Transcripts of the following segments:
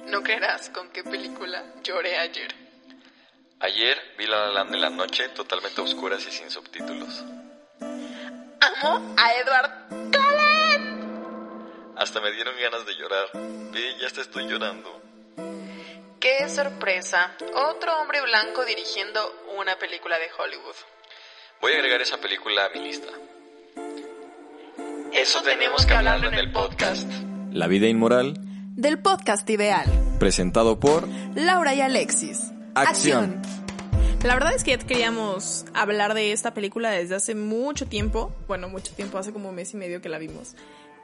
No creerás con qué película lloré ayer. Ayer vi La La Land en la noche, totalmente oscuras y sin subtítulos. Amo a Edward Cullen. Hasta me dieron ganas de llorar. Ve, ya te estoy llorando. Qué sorpresa. Otro hombre blanco dirigiendo una película de Hollywood. Voy a agregar esa película a mi lista. Eso, tenemos que hablarlo en el podcast. La vida inmoral del podcast ideal. Presentado por Laura y Alexis. Acción. La verdad es que ya queríamos hablar de esta película desde hace mucho tiempo. Bueno, mucho tiempo, hace como un mes y medio que la vimos.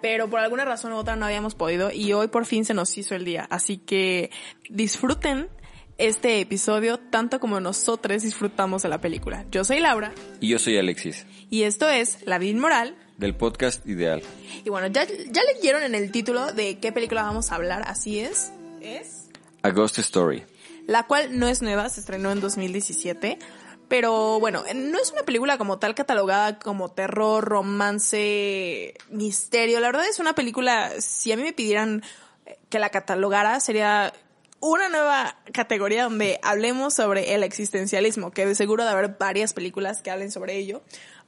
Pero por alguna razón u otra no habíamos podido y hoy por fin se nos hizo el día. Así que disfruten este episodio tanto como nosotros disfrutamos de la película. Yo soy Laura. Y yo soy Alexis. Y esto es La Vida Inmoral del podcast ideal. Y bueno, ya, ya leyeron en el título de qué película vamos a hablar, así es. Es... A Ghost Story. La cual no es nueva, se estrenó en 2017. Pero bueno, no es una película como tal catalogada como terror, romance, misterio. La verdad es una película, si a mí me pidieran que la catalogara, sería una nueva categoría donde hablemos sobre el existencialismo, que de seguro de haber varias películas que hablen sobre ello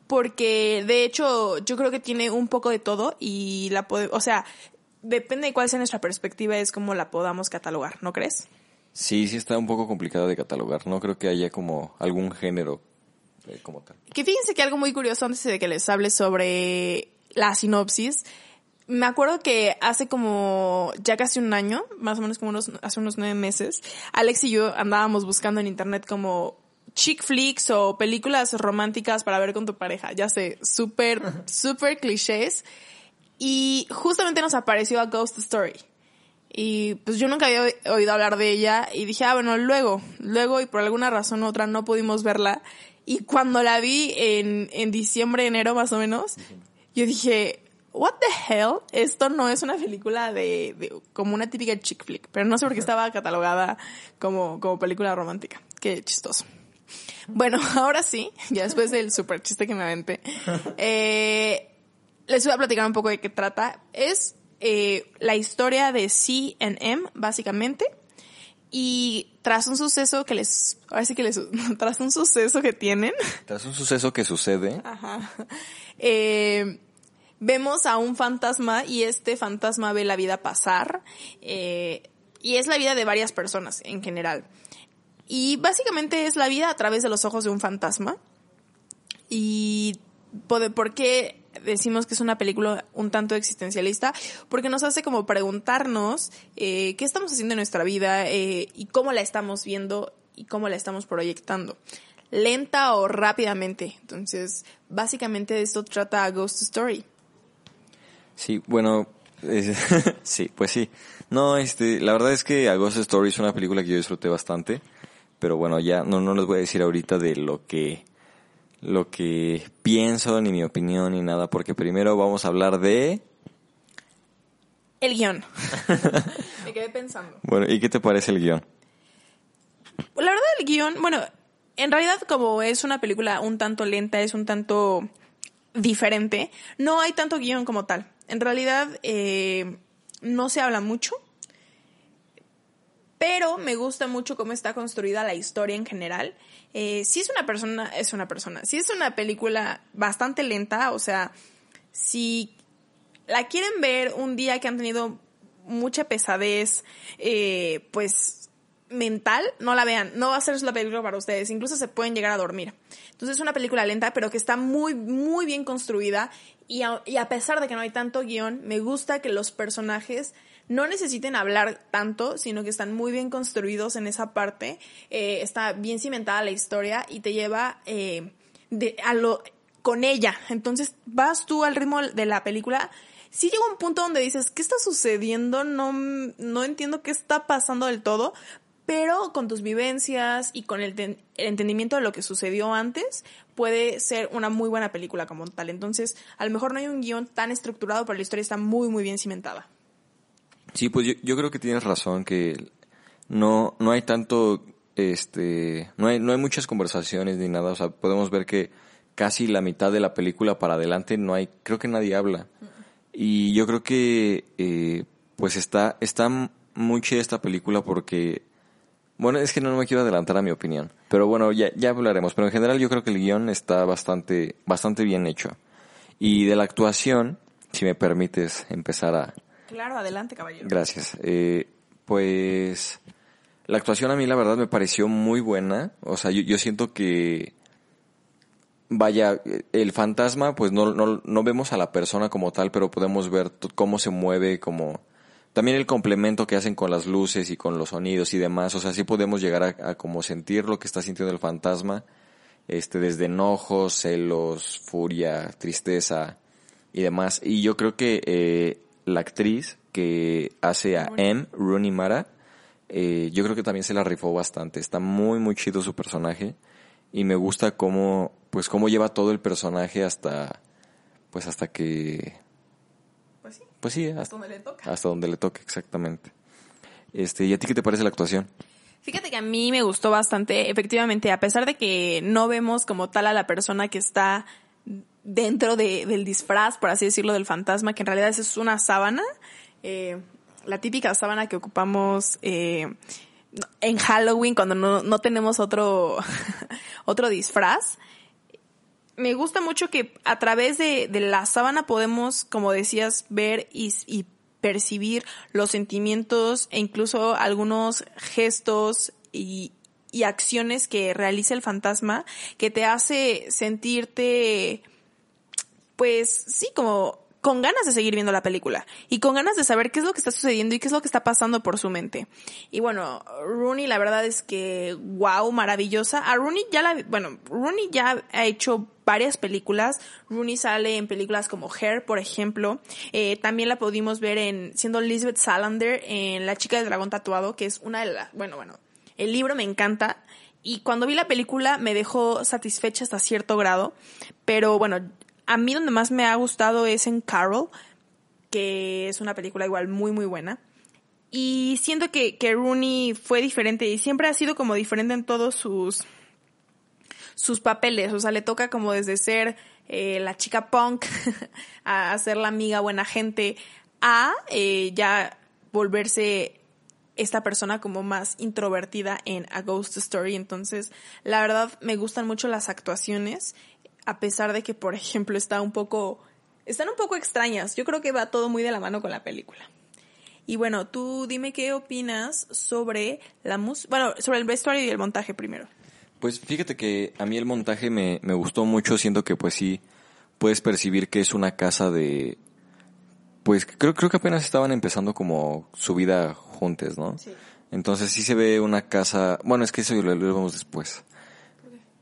porque de hecho yo creo que tiene un poco de todo y la puede, o sea, depende de cuál sea nuestra perspectiva es como la podamos catalogar, ¿no crees? Sí, sí está un poco complicado de catalogar, no creo que haya como algún género eh, como tal. Que fíjense que algo muy curioso antes de que les hable sobre la sinopsis, me acuerdo que hace como ya casi un año, más o menos como unos, hace unos nueve meses, Alex y yo andábamos buscando en internet como chick flicks o películas románticas para ver con tu pareja. Ya sé, súper, súper clichés. Y justamente nos apareció a Ghost Story. Y pues yo nunca había oído hablar de ella y dije, ah, bueno, luego, luego y por alguna razón u otra no pudimos verla. Y cuando la vi en, en diciembre, enero más o menos, yo dije, what the hell? Esto no es una película de, de, como una típica chick flick, pero no sé por qué estaba catalogada como, como película romántica. Qué chistoso. Bueno, ahora sí, ya después del super chiste que me aventé, eh, les voy a platicar un poco de qué trata. Es eh, la historia de C M, básicamente. Y tras un suceso que les, ahora sí que les, tras un suceso que tienen. Tras un suceso que sucede. Ajá. Eh, vemos a un fantasma y este fantasma ve la vida pasar. Eh, y es la vida de varias personas en general. Y básicamente es la vida a través de los ojos de un fantasma. Y por qué decimos que es una película un tanto existencialista, porque nos hace como preguntarnos eh, qué estamos haciendo en nuestra vida eh, y cómo la estamos viendo y cómo la estamos proyectando, lenta o rápidamente. Entonces, básicamente de esto trata Ghost Story. Sí, bueno, sí, pues sí. No, este, la verdad es que A Ghost Story es una película que yo disfruté bastante pero bueno, ya no, no les voy a decir ahorita de lo que, lo que pienso, ni mi opinión, ni nada, porque primero vamos a hablar de... El guion. Me quedé pensando. Bueno, ¿y qué te parece el guion? La verdad, el guion, bueno, en realidad como es una película un tanto lenta, es un tanto diferente, no hay tanto guion como tal. En realidad, eh, no se habla mucho pero me gusta mucho cómo está construida la historia en general. Eh, si es una persona, es una persona. Si es una película bastante lenta, o sea, si la quieren ver un día que han tenido mucha pesadez, eh, pues mental, no la vean, no va a ser la película para ustedes, incluso se pueden llegar a dormir. Entonces es una película lenta, pero que está muy, muy bien construida y y a pesar de que no hay tanto guion, me gusta que los personajes no necesiten hablar tanto, sino que están muy bien construidos en esa parte, eh, está bien cimentada la historia y te lleva eh, de, a lo, con ella. Entonces vas tú al ritmo de la película sí llega un punto donde dices, ¿qué está sucediendo? No, no entiendo qué está pasando del todo, pero con tus vivencias y con el, el, entendimiento de lo que sucedió antes, puede ser una muy buena película como tal. Entonces, a lo mejor no hay un guion tan estructurado, pero la historia está muy, muy bien cimentada. Sí, pues yo, yo creo que tienes razón, que no, no hay tanto, este, no hay, no hay muchas conversaciones ni nada, o sea, podemos ver que casi la mitad de la película para adelante no hay, creo que nadie habla. Y yo creo que, eh, pues está, está muy esta película porque, bueno, es que no me quiero adelantar a mi opinión, pero bueno, ya, ya hablaremos, pero en general yo creo que el guion está bastante, bastante bien hecho. Y de la actuación, si me permites empezar a... Claro, adelante, caballero. Gracias. Eh, pues la actuación a mí la verdad me pareció muy buena. O sea, yo, yo siento que vaya, el fantasma, pues no, no, no vemos a la persona como tal, pero podemos ver cómo se mueve, como también el complemento que hacen con las luces y con los sonidos y demás. O sea, sí podemos llegar a, a como sentir lo que está sintiendo el fantasma, este, desde enojos, celos, furia, tristeza y demás. Y yo creo que eh, la actriz que hace a M, Rooney Mara, eh, yo creo que también se la rifó bastante. Está muy, muy chido su personaje y me gusta cómo, pues cómo lleva todo el personaje hasta, pues hasta que, Pues sí, pues sí, hasta hasta, donde le toca. hasta donde le toque, exactamente. Este, ¿y a ti qué te parece la actuación? Fíjate que a mí me gustó bastante, efectivamente, a pesar de que no vemos como tal a la persona que está dentro de, del disfraz, por así decirlo, del fantasma, que en realidad es una sábana, eh, la típica sábana que ocupamos eh, en Halloween cuando no, no tenemos otro, otro disfraz. Me gusta mucho que a través de, de la sábana podemos, como decías, ver y, y percibir los sentimientos e incluso algunos gestos y, y acciones que realiza el fantasma que te hace sentirte, pues sí, como con ganas de seguir viendo la película y con ganas de saber qué es lo que está sucediendo y qué es lo que está pasando por su mente. Y bueno, Rooney la verdad es que wow, maravillosa. A Rooney ya la, bueno, Rooney ya ha hecho varias películas. Rooney sale en películas como Hair, por ejemplo. Eh, también la pudimos ver en, siendo Elizabeth Salander en La chica del dragón tatuado, que es una de las, bueno, bueno, el libro me encanta. Y cuando vi la película me dejó satisfecha hasta cierto grado. Pero bueno, a mí donde más me ha gustado es en Carol, que es una película igual muy, muy buena. Y siento que, que Rooney fue diferente y siempre ha sido como diferente en todos sus, sus papeles. O sea, le toca como desde ser eh, la chica punk a ser la amiga buena gente a eh, ya volverse esta persona como más introvertida en A Ghost Story. Entonces, la verdad me gustan mucho las actuaciones a pesar de que, por ejemplo, está un poco, están un poco extrañas. Yo creo que va todo muy de la mano con la película. Y bueno, tú dime qué opinas sobre la música, bueno, sobre el vestuario y el montaje primero. Pues fíjate que a mí el montaje me, me gustó mucho, siento que pues sí, puedes percibir que es una casa de, pues creo, creo que apenas estaban empezando como su vida juntos, ¿no? Sí. Entonces sí se ve una casa, bueno, es que eso lo, lo vemos después.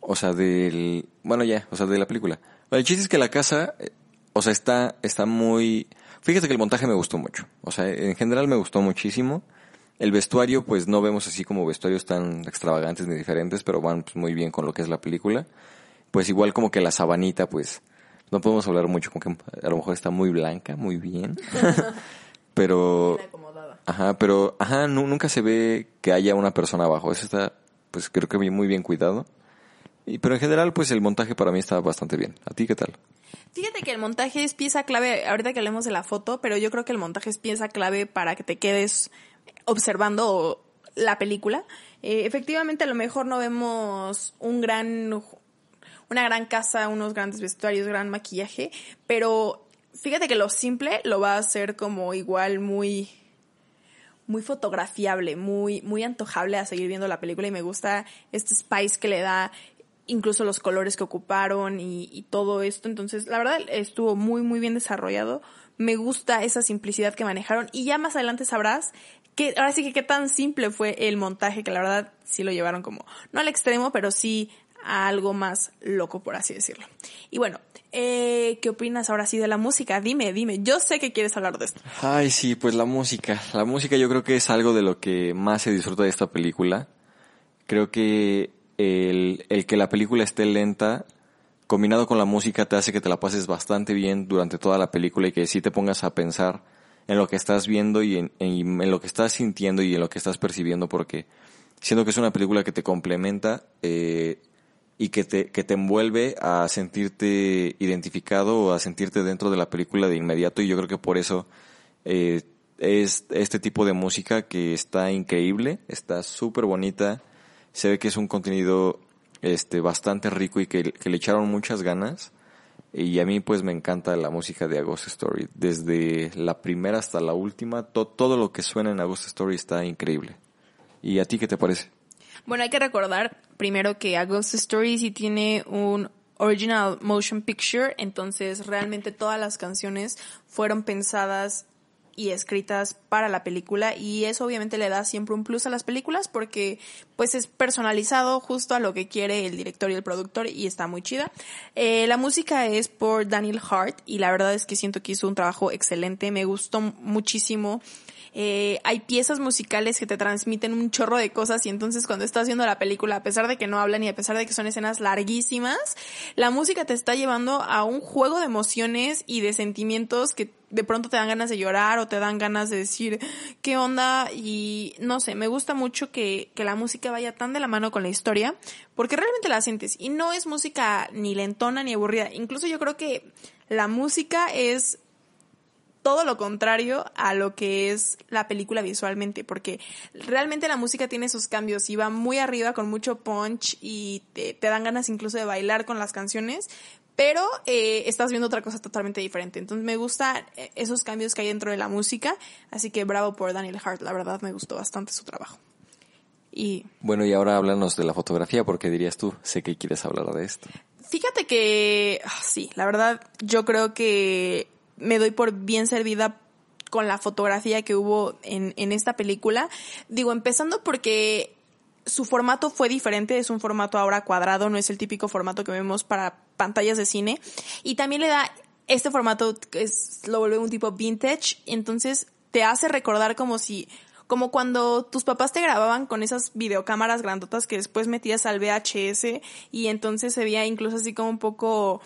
O sea, del, bueno ya, o sea, de la película. El chiste es que la casa, eh, o sea, está, está muy, fíjate que el montaje me gustó mucho. O sea, en general me gustó muchísimo. El vestuario, pues no vemos así como vestuarios tan extravagantes ni diferentes, pero van pues, muy bien con lo que es la película. Pues igual como que la sabanita, pues, no podemos hablar mucho, como que a lo mejor está muy blanca, muy bien. pero, ajá, pero, ajá, nu- nunca se ve que haya una persona abajo. Eso está, pues creo que muy bien cuidado. Y, pero en general, pues el montaje para mí está bastante bien. ¿A ti qué tal? Fíjate que el montaje es pieza clave, ahorita que hablemos de la foto, pero yo creo que el montaje es pieza clave para que te quedes observando la película. Eh, efectivamente, a lo mejor no vemos un gran, una gran casa, unos grandes vestuarios, gran maquillaje, pero fíjate que lo simple lo va a hacer como igual muy, muy fotografiable, muy, muy antojable a seguir viendo la película y me gusta este spice que le da incluso los colores que ocuparon y, todo esto. Entonces, la verdad estuvo muy, muy bien desarrollado. Me gusta esa simplicidad que manejaron y ya más adelante sabrás que ahora sí que qué tan simple fue el montaje, que la verdad sí lo llevaron como, no al extremo, pero sí a algo más loco, por así decirlo. Y bueno, eh, ¿qué opinas ahora sí de la música? Dime, dime, yo sé que quieres hablar de esto. Ay, sí, pues la música. La música yo creo que es algo de lo que más se disfruta de esta película. Creo que el, el que la película esté lenta, combinado con la música, te hace que te la pases bastante bien durante toda la película y que sí te pongas a pensar en lo que estás viendo y en, en, en lo que estás sintiendo y en lo que estás percibiendo porque siento que es una película que te complementa eh, y que te, que te envuelve a sentirte identificado o a sentirte dentro de la película de inmediato y yo creo que por eso eh, es este tipo de música que está increíble, está súper bonita, se ve que es un contenido este bastante rico y que, que le echaron muchas ganas y a mí pues me encanta la música de A Ghost Story, desde la primera hasta la última, to, todo lo que suena en A Ghost Story está increíble. ¿Y a ti qué te parece? Bueno, hay que recordar primero que A Ghost Story sí tiene un original motion picture, entonces realmente todas las canciones fueron pensadas y escritas para la película y eso obviamente le da siempre un plus a las películas porque pues es personalizado justo a lo que quiere el director y el productor y está muy chida. Eh, la música es por Daniel Hart y la verdad es que siento que hizo un trabajo excelente, me gustó muchísimo eh, hay piezas musicales que te transmiten un chorro de cosas y entonces cuando estás viendo la película, a pesar de que no hablan y a pesar de que son escenas larguísimas, la música te está llevando a un juego de emociones y de sentimientos que de pronto te dan ganas de llorar o te dan ganas de decir qué onda y no sé, me gusta mucho que, que la música vaya tan de la mano con la historia porque realmente la sientes y no es música ni lentona ni aburrida, incluso yo creo que la música es todo lo contrario a lo que es la película visualmente, porque realmente la música tiene sus cambios y va muy arriba con mucho punch y te, te dan ganas incluso de bailar con las canciones, pero eh, estás viendo otra cosa totalmente diferente. Entonces me gustan eh, esos cambios que hay dentro de la música, así que bravo por Daniel Hart, la verdad me gustó bastante su trabajo. Y bueno, y ahora háblanos de la fotografía, porque dirías tú, sé que quieres hablar de esto. Fíjate que, ah, sí, la verdad, yo creo que me doy por bien servida con la fotografía que hubo en, en esta película. Digo, empezando porque su formato fue diferente, es un formato ahora cuadrado, no es el típico formato que vemos para pantallas de cine. Y también le da este formato es, lo vuelve un tipo vintage, entonces te hace recordar como si, como cuando tus papás te grababan con esas videocámaras grandotas que después metías al VHS y entonces se veía incluso así como un poco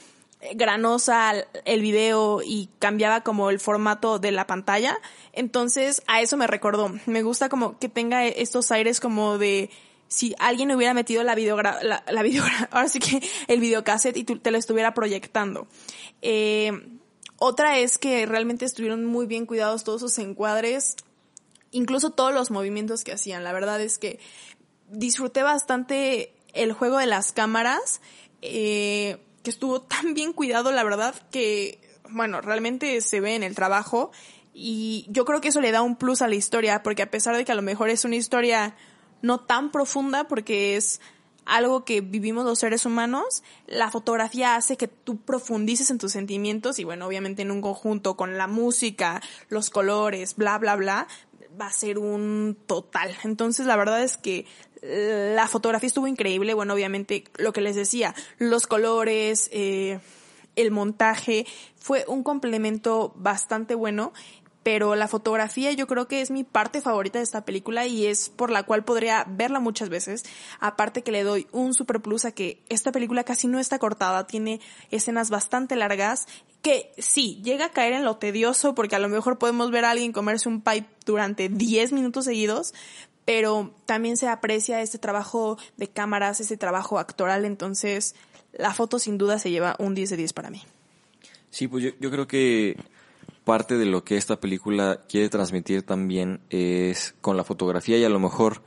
granosa el video y cambiaba como el formato de la pantalla. Entonces a eso me recordó. Me gusta como que tenga estos aires como de si alguien hubiera metido la videogra la, ahora sí que el videocassette y tú, te lo estuviera proyectando. Eh, otra es que realmente estuvieron muy bien cuidados todos sus encuadres, incluso todos los movimientos que hacían. La verdad es que disfruté bastante el juego de las cámaras. Eh, que estuvo tan bien cuidado, la verdad, que, bueno, realmente se ve en el trabajo y yo creo que eso le da un plus a la historia, porque a pesar de que a lo mejor es una historia no tan profunda, porque es algo que vivimos los seres humanos, la fotografía hace que tú profundices en tus sentimientos y bueno, obviamente en un conjunto con la música, los colores, bla, bla, bla, va a ser un total. Entonces la verdad es que la fotografía estuvo increíble, bueno, obviamente lo que les decía, los colores, eh, el montaje, fue un complemento bastante bueno, pero la fotografía yo creo que es mi parte favorita de esta película y es por la cual podría verla muchas veces. Aparte que le doy un super plus a que esta película casi no está cortada, tiene escenas bastante largas que sí, llega a caer en lo tedioso porque a lo mejor podemos ver a alguien comerse un pipe durante 10 minutos seguidos, pero también se aprecia este trabajo de cámaras, este trabajo actoral, entonces la foto sin duda se lleva un 10 de 10 para mí. Sí, pues yo, yo creo que parte de lo que esta película quiere transmitir también es con la fotografía y a lo mejor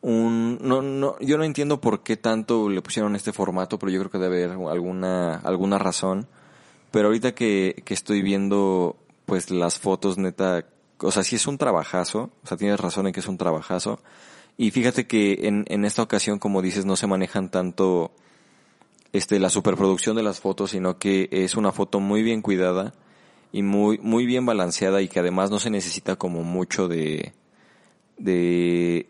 un no no yo no entiendo por qué tanto le pusieron este formato, pero yo creo que debe haber alguna alguna razón. Pero ahorita que, que estoy viendo pues las fotos neta o sea, sí es un trabajazo, o sea, tienes razón en que es un trabajazo. Y fíjate que en, en esta ocasión, como dices, no se manejan tanto este la superproducción de las fotos, sino que es una foto muy bien cuidada y muy muy bien balanceada y que además no se necesita como mucho de de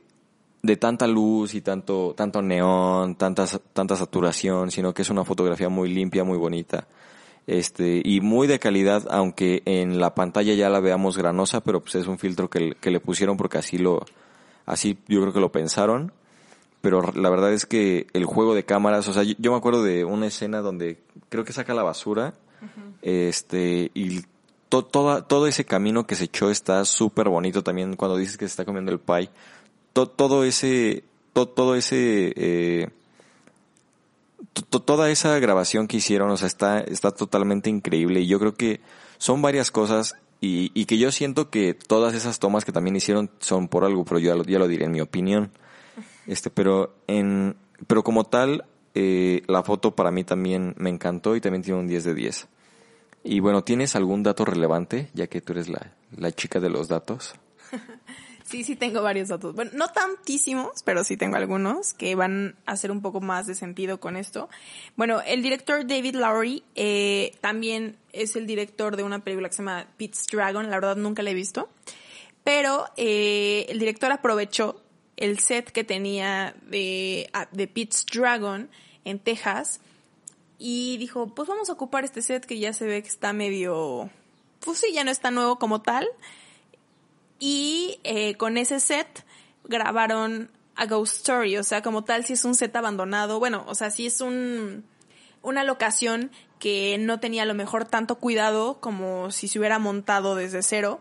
de tanta luz y tanto, tanto neón, tanta, tanta saturación, sino que es una fotografía muy limpia, muy bonita. Este, y muy de calidad, aunque en la pantalla ya la veamos granosa, pero pues es un filtro que, que le pusieron porque así lo, así yo creo que lo pensaron. Pero la verdad es que el juego de cámaras, o sea, yo, me acuerdo de una escena donde creo que saca la basura, este, y todo, todo ese camino que se echó está súper bonito también cuando dices que se está comiendo el pie todo ese, todo ese, eh, toda esa grabación que hicieron, o sea, está, está totalmente increíble y yo creo que son varias cosas y, y que yo siento que todas esas tomas que también hicieron son por algo, pero yo ya lo, ya lo diré en mi opinión. Este, pero en, pero como tal, eh, la foto para mí también me encantó y también tiene un 10 de 10. Y bueno, ¿tienes algún dato relevante, ya que tú eres la, la chica de los datos? Sí, sí tengo varios datos. Bueno, no tantísimos, pero sí tengo algunos que van a hacer un poco más de sentido con esto. Bueno, el director David Lowery eh, también es el director de una película que se llama Pete's Dragon. La verdad nunca la he visto. Pero eh, el director aprovechó el set que tenía de, ah, de Pete's Dragon en Texas y dijo, pues vamos a ocupar este set que ya se ve que está medio... Pues sí, ya no está nuevo como tal y eh, con ese set grabaron a Ghost Story, o sea, como tal, si es un set abandonado, bueno, o sea, si es un, una locación que no tenía a lo mejor tanto cuidado como si se hubiera montado desde cero.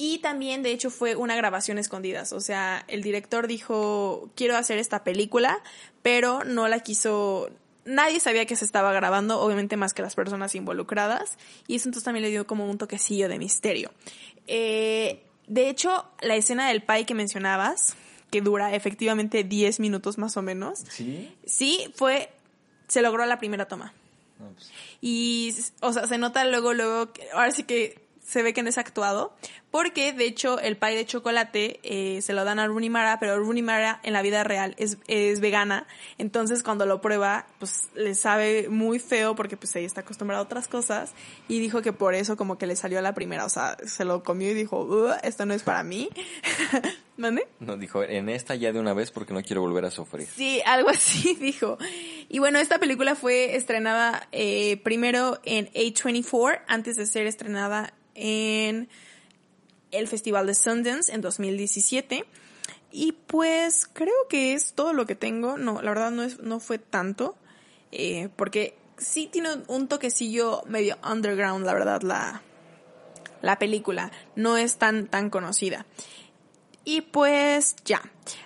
Y también, de hecho, fue una grabación escondidas. O sea, el director dijo, quiero hacer esta película, pero no la quiso, nadie sabía que se estaba grabando, obviamente más que las personas involucradas. Y eso entonces también le dio como un toquecillo de misterio. Eh, de hecho, la escena del pie que mencionabas, que dura efectivamente 10 minutos más o menos. Sí. Sí, fue, se logró la primera toma. Pues. Y, o sea, se nota luego, luego, ahora sí que se ve que no es actuado, porque de hecho el pie de chocolate eh, se lo dan a Rooney Mara, pero Rooney Mara en la vida real es, es vegana, entonces cuando lo prueba, pues le sabe muy feo porque pues ella está acostumbrada a otras cosas y dijo que por eso como que le salió a la primera, o sea, se lo comió y dijo, esto no es para mí. ¿Dónde? No, dijo, en esta ya de una vez porque no quiero volver a sufrir. Sí, algo así dijo. Y bueno, esta película fue estrenada eh, primero en A24 antes de ser estrenada en el Festival de Sundance en 2017. Y pues creo que es todo lo que tengo. No, la verdad no, es, no fue tanto. Eh, porque sí tiene un toquecillo medio underground, la verdad, la, la película. No es tan, tan conocida. Y pues ya.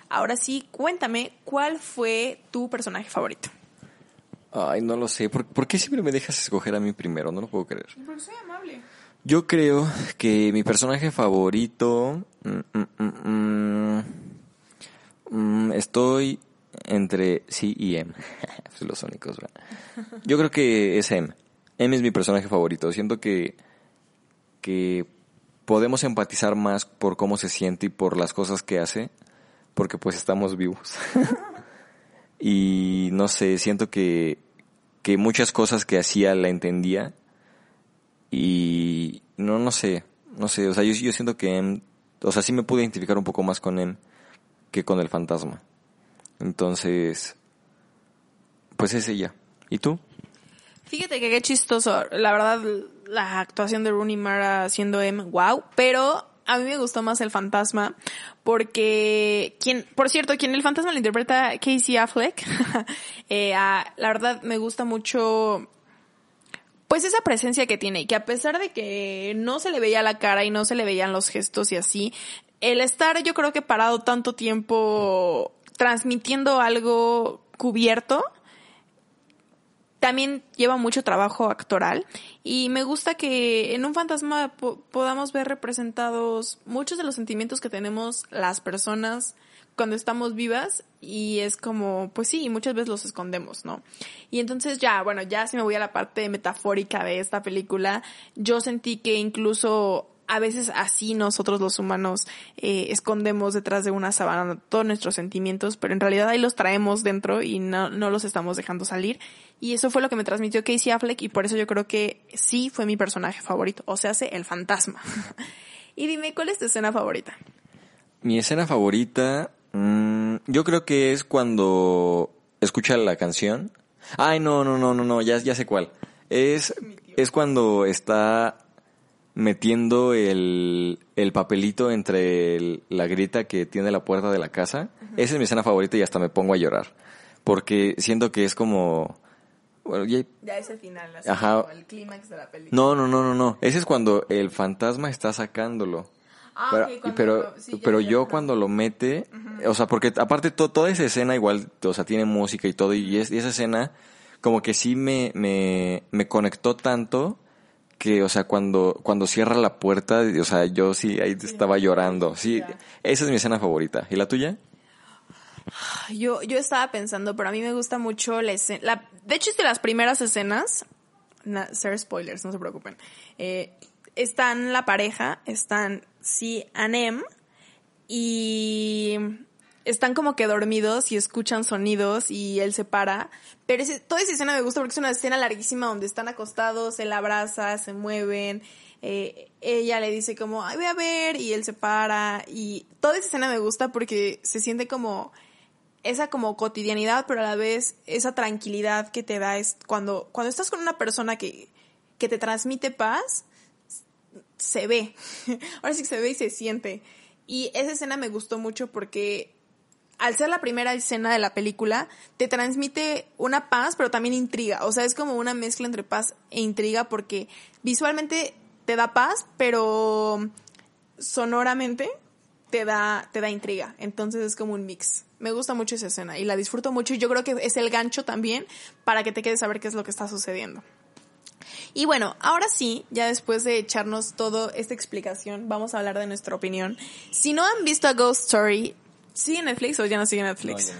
Ahora sí, cuéntame, ¿cuál fue tu personaje favorito? Ay, no lo sé. ¿Por, ¿Por, qué siempre me dejas escoger a mí primero? No lo puedo creer. Porque soy amable. Yo creo que mi personaje favorito... Mm, mm, mm, estoy entre sí y M. los únicos, Yo creo que es M. M es mi personaje favorito. Siento que, que podemos empatizar más por cómo se siente y por las cosas que hace, porque pues estamos vivos. y no sé, siento que, que muchas cosas que hacía la entendía y no, no sé, no sé, o sea, yo, siento que, em, o sea, sí me pude identificar un poco más con él que con el fantasma. Entonces, pues es ella. ¿Y tú? Fíjate que qué chistoso. La verdad, la actuación de Rooney Mara siendo M, wow. Pero a mí me gustó más el fantasma porque quien, por cierto, quien el fantasma lo interpreta Casey Affleck. eh, la verdad me gusta mucho pues esa presencia que tiene y que a pesar de que no se le veía la cara y no se le veían los gestos y así, el estar yo creo que parado tanto tiempo transmitiendo algo cubierto, también lleva mucho trabajo actoral. Y me gusta que en un fantasma podamos ver representados muchos de los sentimientos que tenemos las personas cuando estamos vivas y es como, pues sí, muchas veces los escondemos, ¿no? Y entonces ya, bueno, ya si me voy a la parte metafórica de esta película, yo sentí que incluso a veces así nosotros los humanos eh, escondemos detrás de una sabana todos nuestros sentimientos, pero en realidad ahí los traemos dentro y no, no los estamos dejando salir. Y eso fue lo que me transmitió Casey Affleck y por eso yo creo que sí fue mi personaje favorito, o sea, hace el fantasma. y dime, ¿cuál es tu escena favorita? Mi escena favorita Mm, yo creo que es cuando escucha la canción. Ay, no, no, no, no, no, ya, ya sé cuál. Es, es cuando está metiendo el, el papelito entre el- la grieta que tiene la puerta de la casa. Esa es mi escena favorita y hasta me pongo a llorar. Porque siento que es como... Bueno, ya- Ya es el final, así Ajá. como el clímax de la película. no, no, no, no, no. Ese es cuando el fantasma está sacándolo. Ah, pero, pero, lo- sí, ya, pero ya, yo cuando lo mete, o sea, porque aparte to- toda esa escena igual, o sea, tiene música y todo, y, es- y esa escena como que sí me, me, me conectó tanto que, o sea, cuando, cuando cierra la puerta, o sea, yo sí ahí estaba llorando. Sí, ya. esa es mi escena favorita. ¿Y la tuya? Yo, yo estaba pensando, pero a mí me gusta mucho la escena. La, de hecho, es de las primeras escenas. Na, ser spoilers, no se preocupen. Eh, están la pareja, están sí, Anem, y están como que dormidos y escuchan sonidos y él se para. Pero ese- toda esa escena me gusta porque es una escena larguísima donde están acostados, él abraza, se mueven. eh, ella le dice como, ay, voy a ver, y él se para. Y toda esa escena me gusta porque se siente como esa como cotidianidad, pero a la vez esa tranquilidad que te da es cuando, cuando estás con una persona que, que te transmite paz, se ve. Ahora sí que se ve y se siente. Y esa escena me gustó mucho porque al ser la primera escena de la película, te transmite una paz, pero también intriga. O sea, es como una mezcla entre paz e intriga porque visualmente te da paz, pero sonoramente te da, te da intriga. Entonces es como un mix. Me gusta mucho esa escena y la disfruto mucho y yo creo que es el gancho también para que te quedes a ver qué es lo que está sucediendo. Y bueno, ahora sí, ya después de echarnos toda esta explicación, vamos a hablar de nuestra opinión. Si no han visto a Ghost Story, ¿sigue Netflix o ya no sigue Netflix?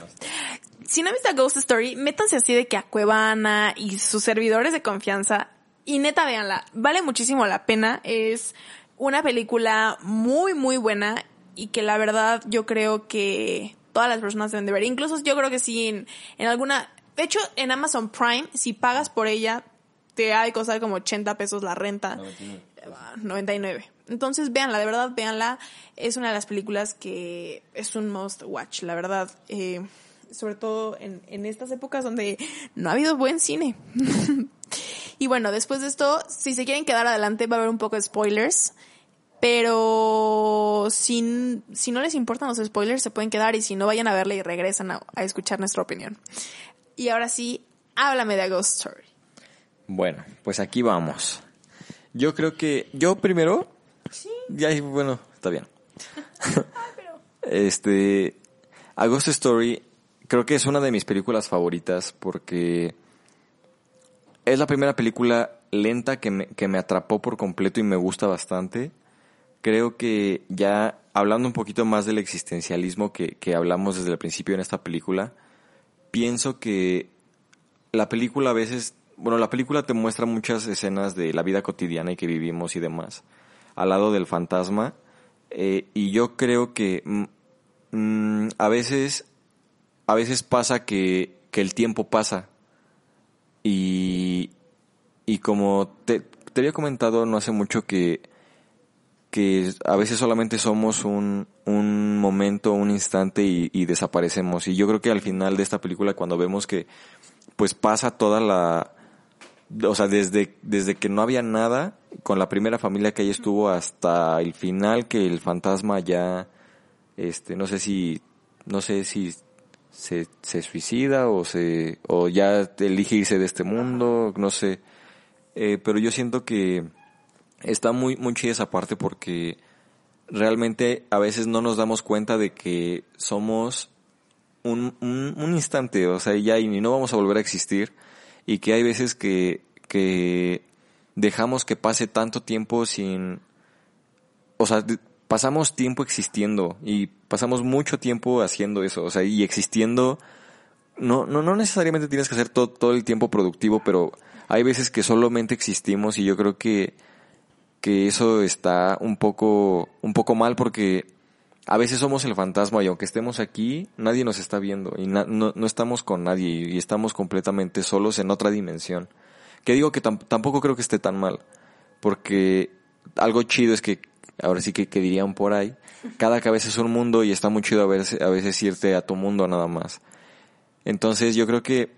Si no han visto a Ghost Story, métanse así de que a Cuevana y sus servidores de confianza y neta véanla. Vale muchísimo la pena. Es una película muy, muy buena y que la verdad yo creo que todas las personas deben de ver. Incluso yo creo que sí en, en alguna... De hecho, en Amazon Prime, si pagas por ella, te ha de costar como 80 pesos la renta. 99. Entonces, véanla, de verdad, véanla. Es una de las películas que es un must watch, la verdad. Eh, sobre todo en, en estas épocas donde no ha habido buen cine. y bueno, después de esto, si se quieren quedar adelante, va a haber un poco de spoilers. Pero si, si no les importan los spoilers, se pueden quedar y si no, vayan a verla y regresan a, a escuchar nuestra opinión. Y ahora sí, háblame de A Ghost Story. Bueno, pues aquí vamos. Yo creo que yo primero. Sí. Ya, bueno, está bien. Este, A Ghost Story creo que es una de mis películas favoritas porque es la primera película lenta que me, que me atrapó por completo y me gusta bastante. Creo que ya hablando un poquito más del existencialismo que, que hablamos desde el principio en esta película, pienso que la película a veces, bueno, la película te muestra muchas escenas de la vida cotidiana y que vivimos y demás, al lado del fantasma, eh, y yo creo que mm, mm, a veces, a veces pasa que, que el tiempo pasa y, y como te, había comentado no hace mucho que, que a veces solamente somos un, un momento, un instante y, y desaparecemos. Y yo creo que al final de esta película cuando vemos que pues pasa toda la, o sea, desde, desde que no había nada, con la primera familia que ahí estuvo hasta el final que el fantasma ya, este, no sé si, no sé si se, se suicida o se, o ya elige irse de este mundo, no sé, eh, pero yo siento que está muy, muy chida esa parte porque realmente a veces no nos damos cuenta de que somos un, un, un instante, o sea, ya y no vamos a volver a existir y que hay veces que, que dejamos que pase tanto tiempo sin, o sea, pasamos tiempo existiendo y pasamos mucho tiempo haciendo eso, o sea, y existiendo, no, no, no necesariamente tienes que hacer todo, todo el tiempo productivo, pero hay veces que solamente existimos y yo creo que, que eso está un poco, un poco mal porque a veces somos el fantasma y aunque estemos aquí, nadie nos está viendo y no, no estamos con nadie y, estamos completamente solos en otra dimensión. Que digo que tam- tampoco creo que esté tan mal, porque algo chido es que ahora sí que, que dirían por ahí, cada cabeza es un mundo y está muy chido a veces, a veces irte a tu mundo nada más. Entonces yo creo que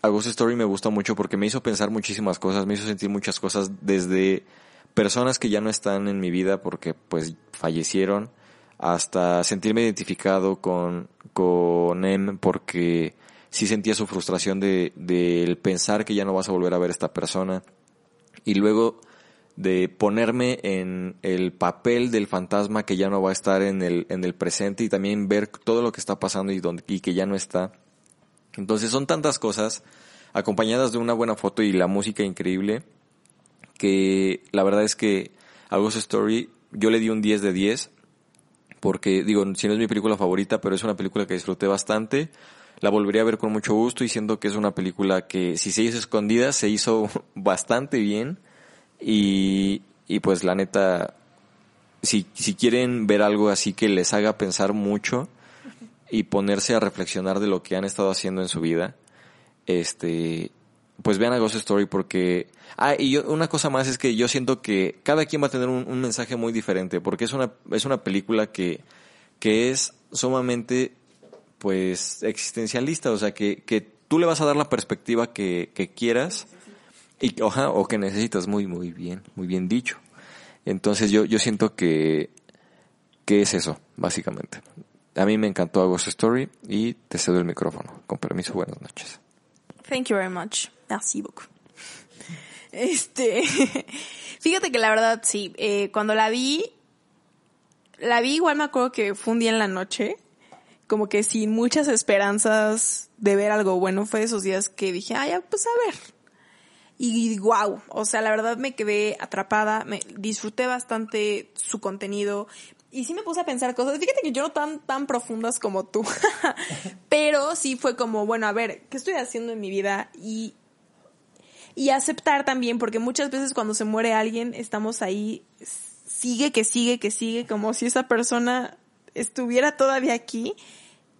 a Ghost Story me gusta mucho porque me hizo pensar muchísimas cosas, me hizo sentir muchas cosas desde personas que ya no están en mi vida porque pues fallecieron, hasta sentirme identificado con, con Em porque sí sentía su frustración de, del pensar que ya no vas a volver a ver a esta persona. Y luego de ponerme en el papel del fantasma que ya no va a estar en el, en el presente y también ver todo lo que está pasando y, donde, y que ya no está. Entonces son tantas cosas acompañadas de una buena foto y la música increíble que la verdad es que a Ghost Story yo le di un 10 de 10 porque digo, si no es mi película favorita, pero es una película que disfruté bastante. La volvería a ver con mucho gusto y siento que es una película que si se hizo escondida se hizo bastante bien y, y pues la neta, si, si quieren ver algo así que les haga pensar mucho y ponerse a reflexionar de lo que han estado haciendo en su vida, este, pues vean a Ghost Story porque... Ah, y yo, una cosa más es que yo siento que cada quien va a tener un, un mensaje muy diferente porque es una, es una película que, que es sumamente, pues, existencialista, o sea, que, que tú le vas a dar la perspectiva que, quieras y, oja, o que necesitas, muy, muy bien, muy bien dicho. Entonces yo, yo siento que, que es eso, básicamente. A mí me encantó Ghost Story y te cedo el micrófono. Con permiso, buenas noches. Thank you very much. Merci beaucoup. Este, fíjate que la verdad sí, eh, cuando la vi, la vi igual me acuerdo que fue un día en la noche, como que sin muchas esperanzas de ver algo bueno, fue de esos días que dije, ah, ya, pues a ver. Y wow, o sea, la verdad me quedé atrapada, me disfruté bastante su contenido, y sí me puse a pensar cosas. Fíjate que yo no tan, tan profundas como tú. Pero sí fue como, bueno, a ver, ¿qué estoy haciendo en mi vida? Y, y aceptar también, porque muchas veces cuando se muere alguien, estamos ahí, sigue, que sigue, que sigue, como si esa persona estuviera todavía aquí.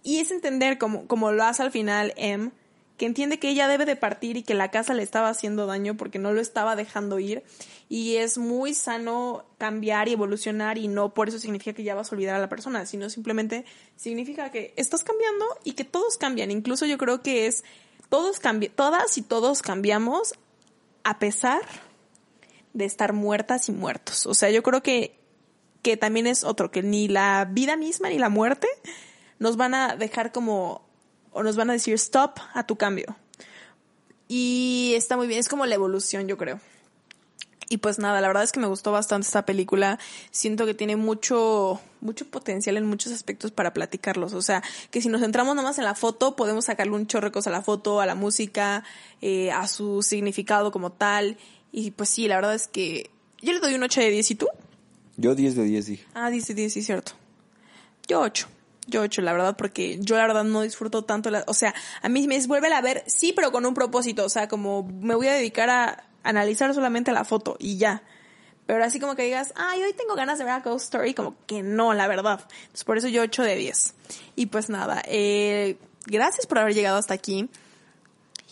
Y es entender, como, como lo hace al final M, que entiende que ella debe de partir y que la casa le estaba haciendo daño porque no lo estaba dejando ir y es muy sano cambiar y evolucionar y no por eso significa que ya vas a olvidar a la persona, sino simplemente significa que estás cambiando y que todos cambian, incluso yo creo que es todos cambi todas y todos cambiamos a pesar de estar muertas y muertos. O sea, yo creo que que también es otro que ni la vida misma ni la muerte nos van a dejar como o nos van a decir stop a tu cambio. Y está muy bien, es como la evolución, yo creo. Y pues nada, la verdad es que me gustó bastante esta película. Siento que tiene mucho, mucho potencial en muchos aspectos para platicarlos. O sea, que si nos centramos nomás en la foto, podemos sacarle un chorro de cosas a la foto, a la música, eh, a su significado como tal. Y pues sí, la verdad es que yo le doy un 8 de 10. ¿Y tú? Yo 10 de 10 dije. Ah, 10 de 10, sí, cierto. Yo 8 yo ocho, la verdad, porque yo la verdad no disfruto tanto la, o sea, a mí me vuelve a ver, sí, pero con un propósito, o sea, como me voy a dedicar a analizar solamente la foto y ya. Pero así como que digas, ay, hoy tengo ganas de ver a Ghost Story, como que no, la verdad. Entonces por eso yo 8 de 10. Y pues nada, eh, gracias por haber llegado hasta aquí.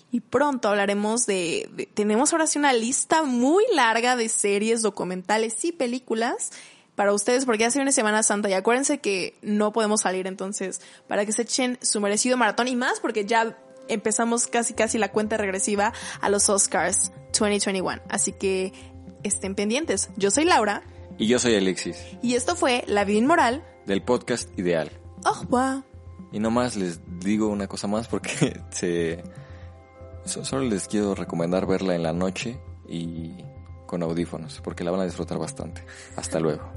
Y pronto hablaremos de, de, tenemos ahora sí una lista muy larga de series, documentales y películas para ustedes porque ya se viene Semana Santa y acuérdense que no podemos salir entonces para que se echen su merecido maratón y más porque ya empezamos casi casi la cuenta regresiva a los Oscars 2021. Así que estén pendientes. Yo soy Laura. Y yo soy Alexis. Y esto fue La Vida Inmoral. Del podcast Ideal. Oh, wow. Y nomás les digo una cosa más porque se... Solo les quiero recomendar verla en la noche y con audífonos porque la van a disfrutar bastante. Hasta luego.